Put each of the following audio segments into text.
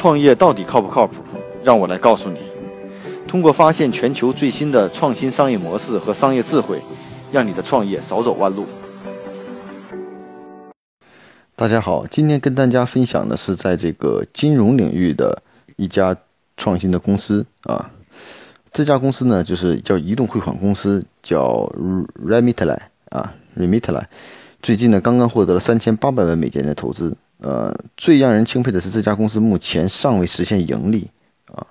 创业到底靠不靠谱？让我来告诉你。通过发现全球最新的创新商业模式和商业智慧，让你的创业少走弯路。大家好，今天跟大家分享的是在这个金融领域的一家创新的公司啊。这家公司呢，就是叫移动汇款公司，叫 Remitly 啊，Remitly。最近呢，刚刚获得了三千八百万美金的投资。呃，最让人钦佩的是，这家公司目前尚未实现盈利啊，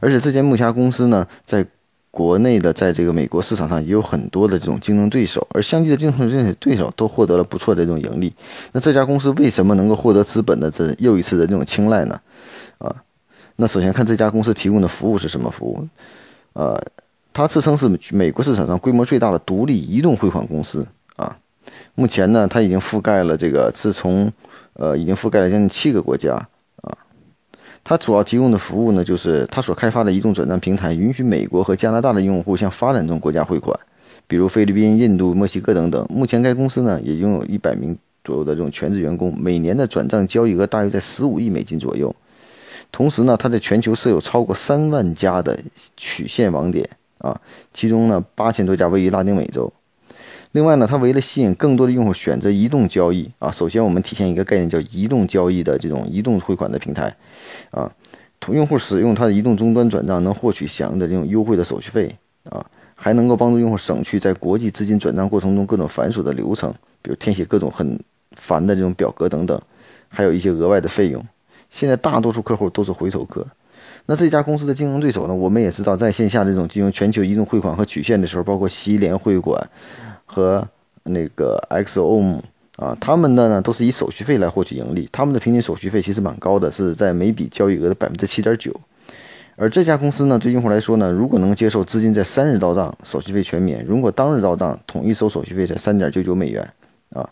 而且这间木家公司呢，在国内的，在这个美国市场上也有很多的这种竞争对手，而相继的竞争对手都获得了不错的这种盈利。那这家公司为什么能够获得资本的这又一次的这种青睐呢？啊，那首先看这家公司提供的服务是什么服务？呃，它自称是美国市场上规模最大的独立移动汇款公司啊，目前呢，它已经覆盖了这个自从呃，已经覆盖了将近七个国家啊。它主要提供的服务呢，就是它所开发的移动转账平台，允许美国和加拿大的用户向发展中国家汇款，比如菲律宾、印度、墨西哥等等。目前该公司呢，也拥有一百名左右的这种全职员工，每年的转账交易额大约在十五亿美金左右。同时呢，它在全球设有超过三万家的曲线网点啊，其中呢，八千多家位于拉丁美洲。另外呢，它为了吸引更多的用户选择移动交易啊，首先我们体现一个概念叫移动交易的这种移动汇款的平台，啊，用户使用它的移动终端转账能获取相应的这种优惠的手续费啊，还能够帮助用户省去在国际资金转账过程中各种繁琐的流程，比如填写各种很烦的这种表格等等，还有一些额外的费用。现在大多数客户都是回头客，那这家公司的竞争对手呢，我们也知道，在线下这种进行全球移动汇款和取现的时候，包括西联汇款。和那个 XOM 啊，他们的呢都是以手续费来获取盈利，他们的平均手续费其实蛮高的，是在每笔交易额的百分之七点九。而这家公司呢，对用户来说呢，如果能接受资金在三日到账，手续费全免；如果当日到账，统一收手续费在三点九九美元啊。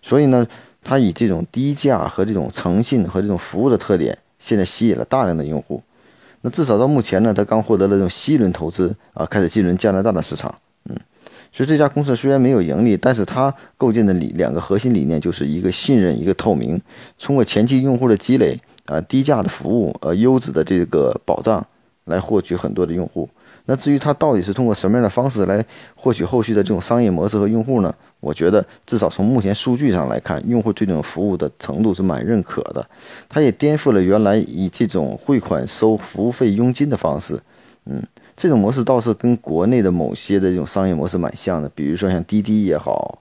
所以呢，它以这种低价和这种诚信和这种服务的特点，现在吸引了大量的用户。那至少到目前呢，它刚获得了这种新一轮投资啊，开始进入加拿大的市场。所以这家公司虽然没有盈利，但是它构建的理两个核心理念就是一个信任，一个透明。通过前期用户的积累，啊，低价的服务，呃，优质的这个保障，来获取很多的用户。那至于它到底是通过什么样的方式来获取后续的这种商业模式和用户呢？我觉得至少从目前数据上来看，用户对这种服务的程度是蛮认可的。它也颠覆了原来以这种汇款收服务费佣金的方式，嗯。这种模式倒是跟国内的某些的这种商业模式蛮像的，比如说像滴滴也好，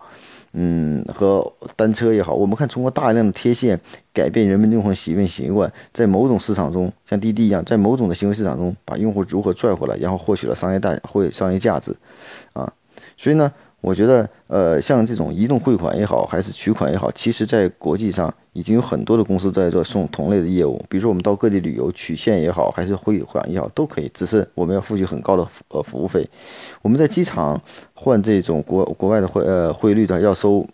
嗯，和单车也好，我们看通过大量的贴现改变人们用户的行为习惯，在某种市场中，像滴滴一样，在某种的行为市场中把用户如何拽回来，然后获取了商业大或商业价值，啊，所以呢。我觉得，呃，像这种移动汇款也好，还是取款也好，其实，在国际上已经有很多的公司在做送同类的业务。比如说，我们到各地旅游取现也好，还是汇款也好，都可以。只是我们要付取很高的呃服务费。我们在机场换这种国国外的汇呃汇率的，要收，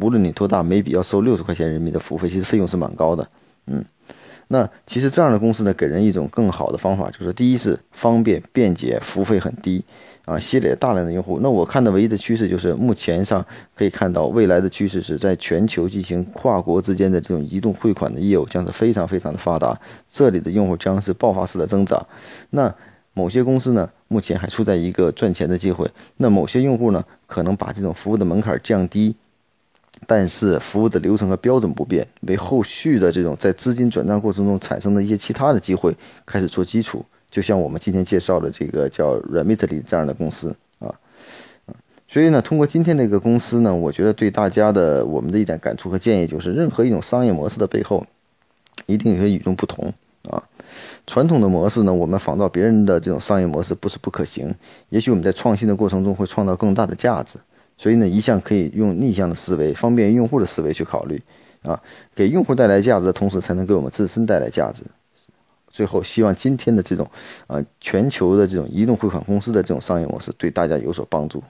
无论你多大，每笔要收六十块钱人民币的服务费，其实费用是蛮高的。嗯，那其实这样的公司呢，给人一种更好的方法，就是第一是方便便捷，服务费很低。啊，积累大量的用户。那我看的唯一的趋势就是，目前上可以看到，未来的趋势是在全球进行跨国之间的这种移动汇款的业务将是非常非常的发达，这里的用户将是爆发式的增长。那某些公司呢，目前还处在一个赚钱的机会。那某些用户呢，可能把这种服务的门槛降低，但是服务的流程和标准不变，为后续的这种在资金转账过程中产生的一些其他的机会开始做基础。就像我们今天介绍的这个叫 Remitly 这样的公司啊，所以呢，通过今天这个公司呢，我觉得对大家的我们的一点感触和建议就是，任何一种商业模式的背后，一定有些与众不同啊。传统的模式呢，我们仿照别人的这种商业模式不是不可行，也许我们在创新的过程中会创造更大的价值。所以呢，一向可以用逆向的思维，方便用户的思维去考虑啊，给用户带来价值的同时，才能给我们自身带来价值。最后，希望今天的这种，呃，全球的这种移动汇款公司的这种商业模式对大家有所帮助。